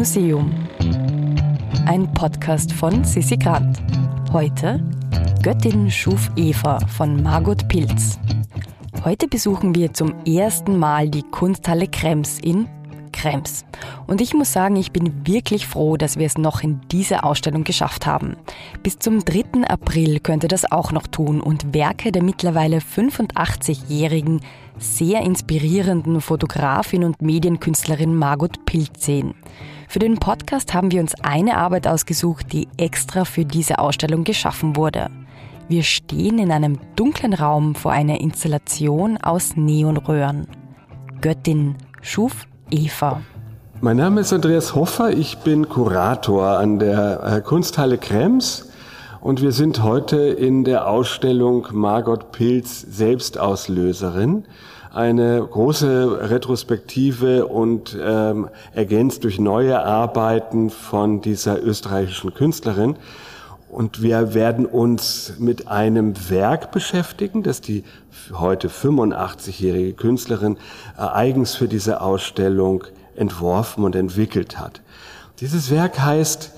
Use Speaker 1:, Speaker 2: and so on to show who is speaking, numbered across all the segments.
Speaker 1: Museum. Ein Podcast von Sissi Grant. Heute Göttin schuf Eva von Margot Pilz. Heute besuchen wir zum ersten Mal die Kunsthalle Krems in Krems. Und ich muss sagen, ich bin wirklich froh, dass wir es noch in diese Ausstellung geschafft haben. Bis zum 3. April könnt ihr das auch noch tun und Werke der mittlerweile 85-jährigen, sehr inspirierenden Fotografin und Medienkünstlerin Margot Pilz sehen. Für den Podcast haben wir uns eine Arbeit ausgesucht, die extra für diese Ausstellung geschaffen wurde. Wir stehen in einem dunklen Raum vor einer Installation aus Neonröhren. Göttin schuf Eva.
Speaker 2: Mein Name ist Andreas Hoffer, ich bin Kurator an der äh, Kunsthalle Krems und wir sind heute in der Ausstellung Margot Pilz Selbstauslöserin. Eine große Retrospektive und ähm, ergänzt durch neue Arbeiten von dieser österreichischen Künstlerin. Und wir werden uns mit einem Werk beschäftigen, das die heute 85-jährige Künstlerin äh, eigens für diese Ausstellung entworfen und entwickelt hat. Dieses Werk heißt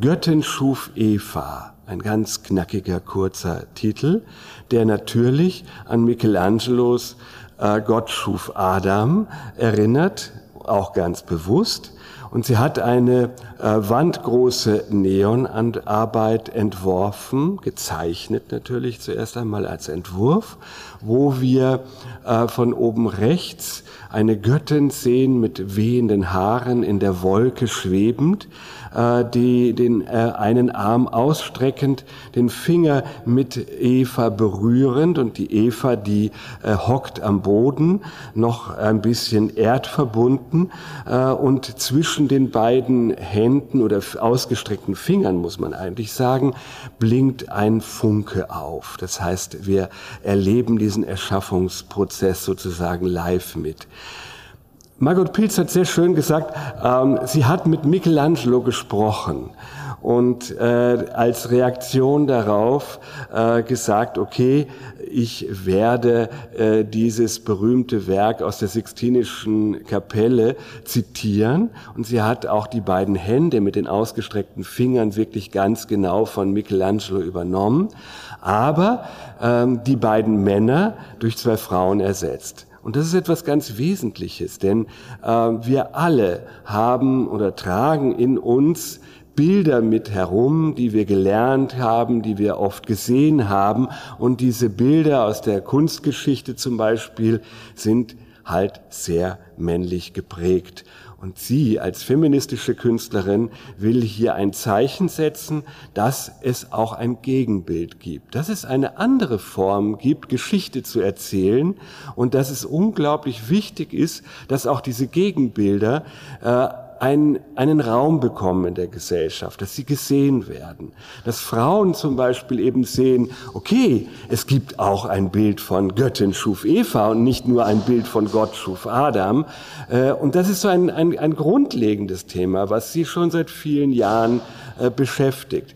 Speaker 2: Göttin schuf Eva, ein ganz knackiger, kurzer Titel, der natürlich an Michelangelos Gott schuf Adam erinnert, auch ganz bewusst. Und sie hat eine äh, wandgroße Neonarbeit entworfen, gezeichnet natürlich zuerst einmal als Entwurf, wo wir äh, von oben rechts eine Göttin sehen mit wehenden Haaren in der Wolke schwebend, äh, die den äh, einen Arm ausstreckend, den Finger mit Eva berührend und die Eva, die äh, hockt am Boden, noch ein bisschen erdverbunden äh, und zwischen den beiden Händen oder ausgestreckten Fingern, muss man eigentlich sagen, blinkt ein Funke auf. Das heißt, wir erleben diesen Erschaffungsprozess sozusagen live mit. Margot Pilz hat sehr schön gesagt, ähm, sie hat mit Michelangelo gesprochen und äh, als Reaktion darauf äh, gesagt, okay, ich werde äh, dieses berühmte Werk aus der Sixtinischen Kapelle zitieren. Und sie hat auch die beiden Hände mit den ausgestreckten Fingern wirklich ganz genau von Michelangelo übernommen, aber ähm, die beiden Männer durch zwei Frauen ersetzt. Und das ist etwas ganz Wesentliches, denn äh, wir alle haben oder tragen in uns Bilder mit herum, die wir gelernt haben, die wir oft gesehen haben. Und diese Bilder aus der Kunstgeschichte zum Beispiel sind halt sehr männlich geprägt. Und sie als feministische Künstlerin will hier ein Zeichen setzen, dass es auch ein Gegenbild gibt, dass es eine andere Form gibt, Geschichte zu erzählen und dass es unglaublich wichtig ist, dass auch diese Gegenbilder äh, einen, einen Raum bekommen in der Gesellschaft, dass sie gesehen werden, dass Frauen zum Beispiel eben sehen, okay, es gibt auch ein Bild von Göttin schuf Eva und nicht nur ein Bild von Gott schuf Adam. Äh, und das ist so ein, ein, ein grundlegendes Thema, was sie schon seit vielen Jahren äh, beschäftigt.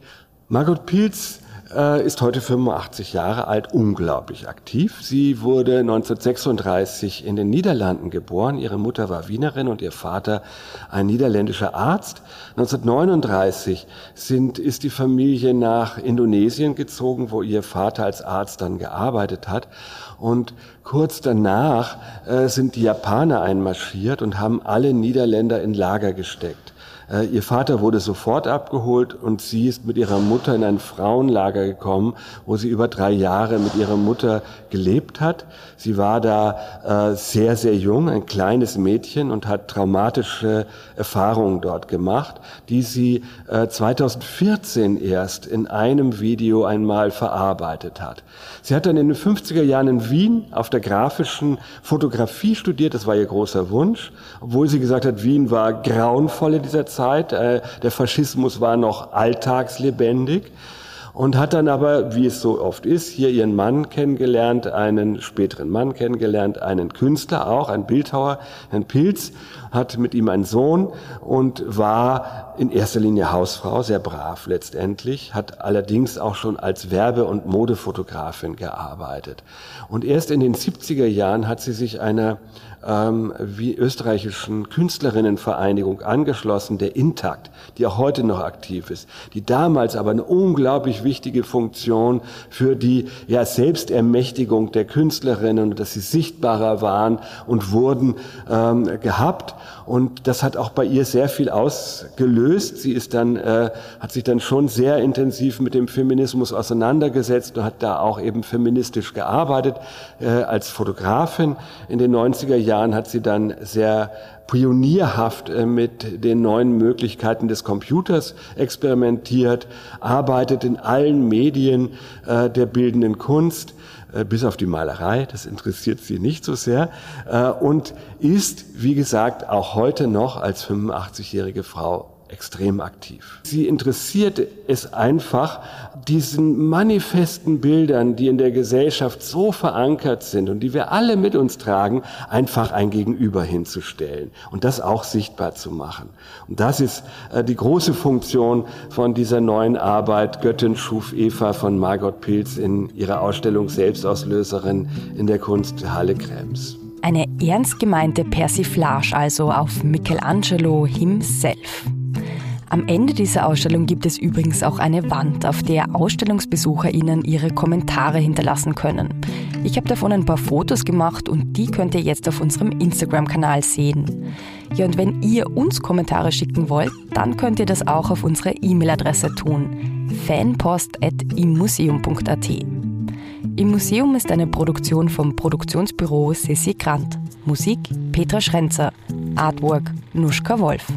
Speaker 2: Margot Pilz äh, ist heute 85 Jahre alt, unglaublich aktiv. Sie wurde 1936 in den Niederlanden geboren. Ihre Mutter war Wienerin und ihr Vater ein niederländischer Arzt. 1939 sind, ist die Familie nach Indonesien gezogen, wo ihr Vater als Arzt dann gearbeitet hat. Und kurz danach äh, sind die Japaner einmarschiert und haben alle Niederländer in Lager gesteckt. Äh, ihr Vater wurde sofort abgeholt und sie ist mit ihrer Mutter in ein Frauenlager gekommen, wo sie über drei Jahre mit ihrer Mutter gelebt hat. Sie war da äh, sehr, sehr jung, ein kleines Mädchen und hat traumatische Erfahrungen dort gemacht, die sie äh, 2014 erst in einem Video einmal verarbeitet hat. Sie hat dann in den 50er Jahren in Wien auf der grafischen Fotografie studiert, das war ihr großer Wunsch, obwohl sie gesagt hat, Wien war grauenvoll in dieser Zeit Zeit. Äh, der Faschismus war noch alltagslebendig und hat dann aber, wie es so oft ist, hier ihren Mann kennengelernt, einen späteren Mann kennengelernt, einen Künstler auch, einen Bildhauer, Herrn Pilz, hat mit ihm einen Sohn und war in erster Linie Hausfrau, sehr brav letztendlich, hat allerdings auch schon als Werbe- und Modefotografin gearbeitet. Und erst in den 70er Jahren hat sie sich einer ähm, wie österreichischen Künstlerinnenvereinigung angeschlossen, der Intakt, die auch heute noch aktiv ist, die damals aber eine unglaublich wichtige Funktion für die ja, Selbstermächtigung der Künstlerinnen dass sie sichtbarer waren und wurden ähm, gehabt. Und das hat auch bei ihr sehr viel ausgelöst. Sie ist dann, äh, hat sich dann schon sehr intensiv mit dem Feminismus auseinandergesetzt und hat da auch eben feministisch gearbeitet. Äh, als Fotografin. In den 90er Jahren hat sie dann sehr pionierhaft äh, mit den neuen Möglichkeiten des Computers experimentiert, arbeitet in allen Medien äh, der bildenden Kunst, äh, bis auf die Malerei, das interessiert sie nicht so sehr, äh, und ist, wie gesagt, auch heute noch als 85-jährige Frau extrem aktiv. Sie interessiert es einfach, diesen manifesten Bildern, die in der Gesellschaft so verankert sind und die wir alle mit uns tragen, einfach ein Gegenüber hinzustellen und das auch sichtbar zu machen. Und das ist äh, die große Funktion von dieser neuen Arbeit Göttin schuf Eva von Margot Pilz in ihrer Ausstellung Selbstauslöserin in der Kunsthalle Krems.
Speaker 1: Eine ernst gemeinte Persiflage also auf Michelangelo himself. Am Ende dieser Ausstellung gibt es übrigens auch eine Wand, auf der AusstellungsbesucherInnen ihre Kommentare hinterlassen können. Ich habe davon ein paar Fotos gemacht und die könnt ihr jetzt auf unserem Instagram-Kanal sehen. Ja, und wenn ihr uns Kommentare schicken wollt, dann könnt ihr das auch auf unsere E-Mail-Adresse tun: fanpost.immuseum.at. Im Museum ist eine Produktion vom Produktionsbüro Sissi Grant. Musik Petra Schrenzer. Artwork Nuschka Wolf.